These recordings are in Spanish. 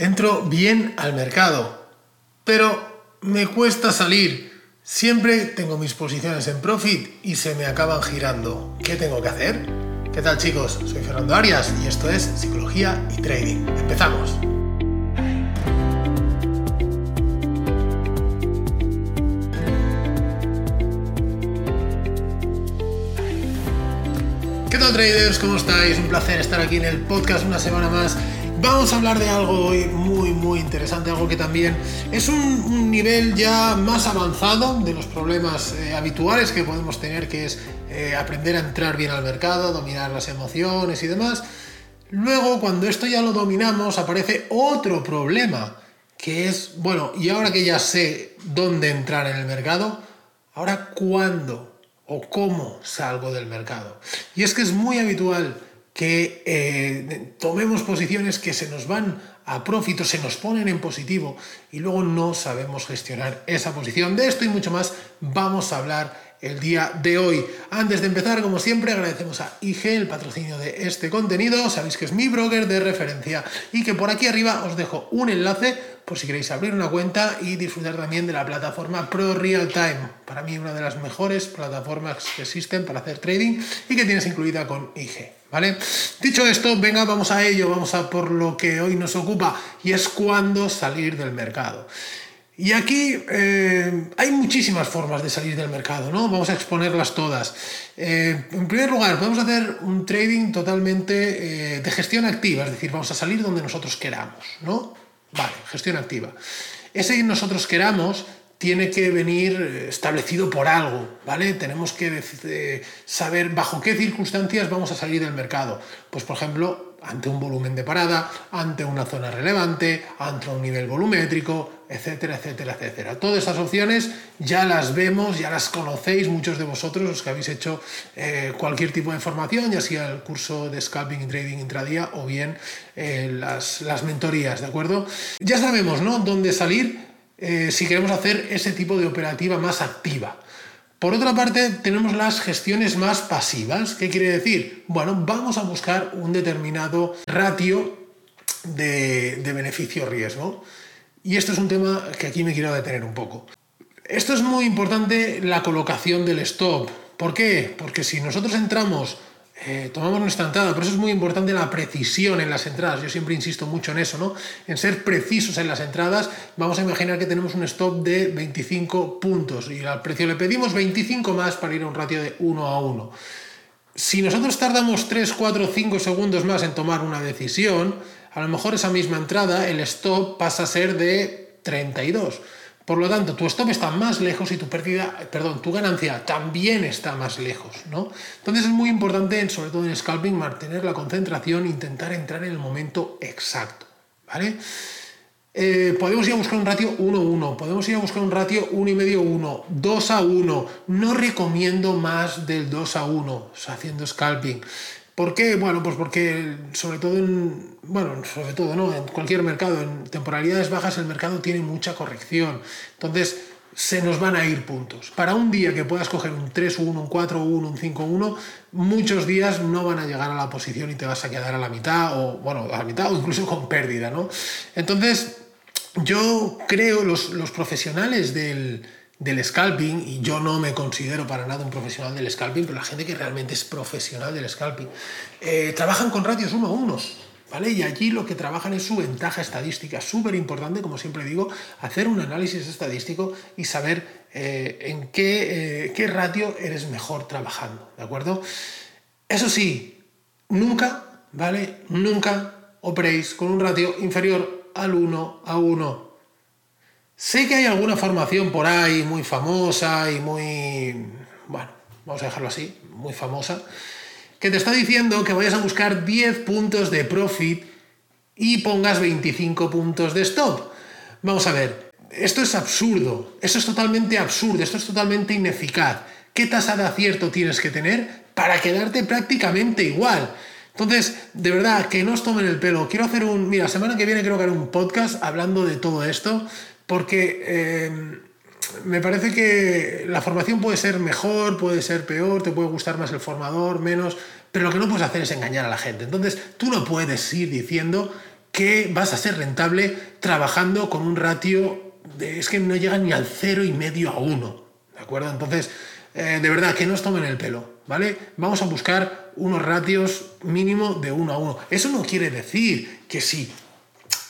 Entro bien al mercado, pero me cuesta salir. Siempre tengo mis posiciones en profit y se me acaban girando. ¿Qué tengo que hacer? ¿Qué tal chicos? Soy Fernando Arias y esto es Psicología y Trading. Empezamos. ¿Qué tal traders? ¿Cómo estáis? Un placer estar aquí en el podcast una semana más. Vamos a hablar de algo hoy muy muy interesante, algo que también es un, nivel ya más avanzado de los problemas eh, habituales que podemos tener, que es eh, aprender a entrar bien al mercado, dominar las emociones y demás. Luego, cuando esto ya lo dominamos, aparece otro problema, que es, bueno, y ahora que ya sé dónde entrar en el mercado, ahora cuándo o cómo salgo del mercado. Y es que es muy habitual que eh, tomemos posiciones que se nos van a profit se nos ponen en positivo y luego no sabemos gestionar esa posición. De esto y mucho más vamos a hablar el día de hoy. Antes de empezar, como siempre, agradecemos a IG el patrocinio de este contenido. Sabéis que es mi broker de referencia y que por aquí arriba os dejo un enlace por si queréis abrir una cuenta y disfrutar también de la plataforma Pro Real Time. Para mí una de las mejores plataformas que existen para hacer trading y que tienes incluida con IG. ¿Vale? Dicho esto, venga, vamos a ello, vamos a por lo que hoy nos ocupa y es cuándo salir del mercado. Y aquí eh, hay muchísimas formas de salir del mercado, ¿no? Vamos a exponerlas todas. Eh, en primer lugar, podemos hacer un trading totalmente eh, de gestión activa, es decir, vamos a salir donde nosotros queramos, ¿no? Vale, gestión activa. Ese nosotros queramos tiene que venir establecido por algo, ¿vale? Tenemos que saber bajo qué circunstancias vamos a salir del mercado. Pues, por ejemplo, ante un volumen de parada, ante una zona relevante, ante un nivel volumétrico, etcétera, etcétera, etcétera. Todas estas opciones ya las vemos, ya las conocéis muchos de vosotros, los que habéis hecho eh, cualquier tipo de formación, ya sea el curso de scalping y trading intradía o bien eh, las, las, mentorías, ¿de acuerdo? Ya sabemos, ¿no?, dónde salir eh, si queremos hacer ese tipo de operativa más activa. Por otra parte, tenemos las gestiones más pasivas. ¿Qué quiere decir? Bueno, vamos a buscar un determinado ratio de, beneficio-riesgo. Y esto es un tema que aquí me quiero detener un poco. Esto es muy importante, la colocación del stop. ¿Por qué? Porque si nosotros entramos eh, tomamos nuestra entrada. Por eso es muy importante la precisión en las entradas. Yo siempre insisto mucho en eso, ¿no? En ser precisos en las entradas. Vamos a imaginar que tenemos un stop de 25 puntos y al precio le pedimos 25 más para ir a un ratio de 1 a 1. Si nosotros tardamos 3, 4, 5 segundos más en tomar una decisión, a lo mejor esa misma entrada, el stop pasa a ser de 32. Por lo tanto, tu stop está más lejos y tu pérdida, perdón, tu ganancia también está más lejos, ¿no? Entonces es muy importante, sobre todo en scalping, mantener la concentración intentar entrar en el momento exacto, ¿vale? Eh, podemos ir a buscar un ratio 1-1, podemos ir a buscar un ratio 1,5-1, 2 a 1. No recomiendo más del 2 a 1 haciendo scalping. ¿Por qué? Bueno, pues porque sobre todo en, bueno, sobre todo, ¿no? En cualquier mercado, en temporalidades bajas el mercado tiene mucha corrección. Entonces, se nos van a ir puntos. Para un día que puedas coger un 3-1, un 4-1, un 5-1, muchos días no van a llegar a la posición y te vas a quedar a la mitad, o bueno, a la mitad, o incluso con pérdida, ¿no? Entonces, yo creo los, los profesionales del, del scalping, y yo no me considero para nada un profesional del scalping, pero la gente que realmente es profesional del scalping, eh, trabajan con ratios uno a uno. ¿Vale? Y allí lo que trabajan es su ventaja estadística. Súper importante, como siempre digo, hacer un análisis estadístico y saber eh, en qué, eh, qué ratio eres mejor trabajando. ¿De acuerdo? Eso sí, nunca, ¿vale? Nunca operéis con un ratio inferior al 1 a 1. Sé que hay alguna formación por ahí muy famosa y muy, bueno, vamos a dejarlo así, muy famosa, que te está diciendo que vayas a buscar 10 puntos de profit y pongas 25 puntos de stop. Vamos a ver, esto es absurdo, esto es totalmente absurdo, esto es totalmente ineficaz. ¿Qué tasa de acierto tienes que tener para quedarte prácticamente igual? Entonces, de verdad, que no os tomen el pelo. Quiero hacer un. Mira, semana que viene creo que haré un podcast hablando de todo esto porque eh, me parece que la formación puede ser mejor, puede ser peor, te puede gustar más el formador, menos, pero lo que no puedes hacer es engañar a la gente. Entonces, tú no puedes ir diciendo que vas a ser rentable trabajando con un ratio de, es que no llega ni al cero y medio a uno, ¿de acuerdo? Entonces, eh, de verdad, que no os tomen el pelo, ¿vale? Vamos a buscar unos ratios mínimo de uno a uno. Eso no quiere decir que si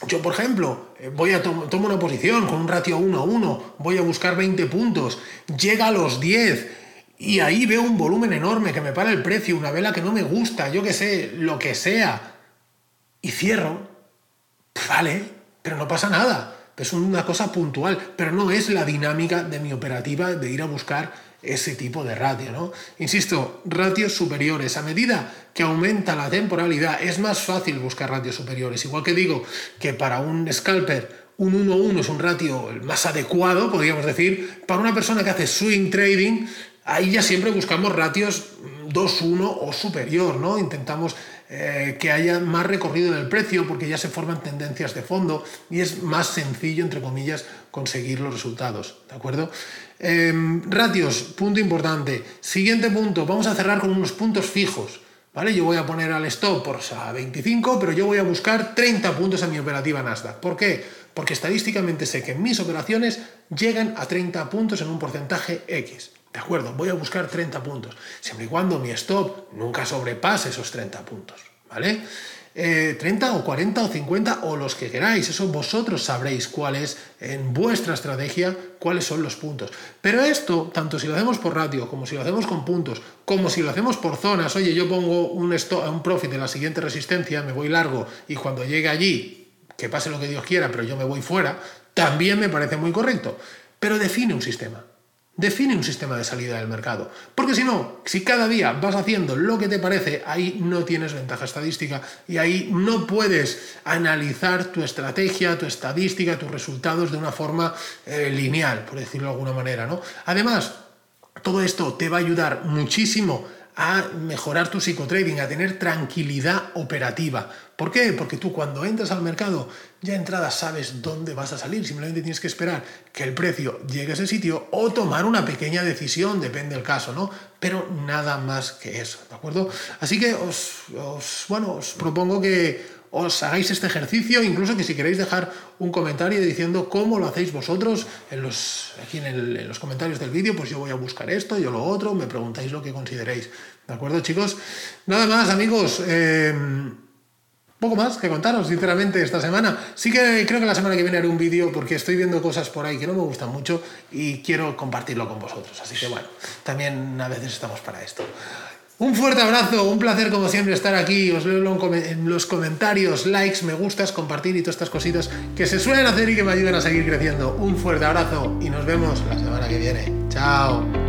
yo, por ejemplo, eh, voy a tomo una posición con un ratio 1 a 1, voy a buscar 20 puntos, llega a los 10 y ahí veo un volumen enorme que me para el precio, una vela que no me gusta, yo que sé, lo que sea, y cierro, vale, pero no pasa nada. Es una cosa puntual, pero no es la dinámica de mi operativa de ir a buscar ese tipo de ratio, ¿no? Insisto, ratios superiores. A medida que aumenta la temporalidad, es más fácil buscar ratios superiores. Igual que digo que para un scalper un 1-1 es un ratio más adecuado, podríamos decir, para una persona que hace swing trading, ahí ya siempre buscamos ratios 2-1 o superior, ¿no? Intentamos eh, que haya más recorrido en el precio porque ya se forman tendencias de fondo y es más sencillo, entre comillas, conseguir los resultados. ¿De acuerdo? Em, ratios, punto importante. Siguiente punto, vamos a cerrar con unos puntos fijos. ¿Vale? Yo voy a poner al stop por a 25, pero yo voy a buscar 30 puntos en mi operativa Nasdaq. ¿Por qué? Porque estadísticamente sé que mis operaciones llegan a 30 puntos en un porcentaje X. De acuerdo, voy a buscar 30 puntos, siempre y cuando mi stop nunca sobrepase esos 30 puntos, ¿vale? 30 eh, o 40 o 50 o los que queráis, eso vosotros sabréis cuál es en vuestra estrategia, cuáles son los puntos. Pero esto, tanto si lo hacemos por ratio, como si lo hacemos con puntos, como si lo hacemos por zonas, oye, yo pongo un, stop, un profit en la siguiente resistencia, me voy largo y cuando llegue allí, que pase lo que Dios quiera, pero yo me voy fuera, también me parece muy correcto. Pero define un sistema. Define un sistema de salida del mercado. Porque si no, si cada día vas haciendo lo que te parece, ahí no tienes ventaja estadística y ahí no puedes analizar tu estrategia, tu estadística, tus resultados de una forma eh, lineal, por decirlo de alguna manera. ¿no? Además, todo esto te va a ayudar muchísimo a mejorar tu psicotrading, a tener tranquilidad operativa. ¿Por qué? Porque tú cuando entras al mercado ya entrada sabes dónde vas a salir, simplemente tienes que esperar que el precio llegue a ese sitio o tomar una pequeña decisión, depende del caso, ¿no? Pero nada más que eso, ¿de acuerdo? Así que os, bueno, os propongo que os hagáis este ejercicio, incluso que si queréis dejar un comentario diciendo cómo lo hacéis vosotros en los, aquí en, los comentarios del vídeo, pues yo voy a buscar esto, yo lo otro, me preguntáis lo que consideréis. ¿De acuerdo, chicos? Nada más, amigos. Eh, poco más que contaros, sinceramente, esta semana. Sí que creo que la semana que viene haré un vídeo porque estoy viendo cosas por ahí que no me gustan mucho y quiero compartirlo con vosotros. Así que bueno, también a veces estamos para esto. Un fuerte abrazo, un placer como siempre estar aquí. Os leo en los comentarios, likes, me gustas, compartir y todas estas cositas que se suelen hacer y que me ayudan a seguir creciendo. Un fuerte abrazo y nos vemos la semana que viene. Chao.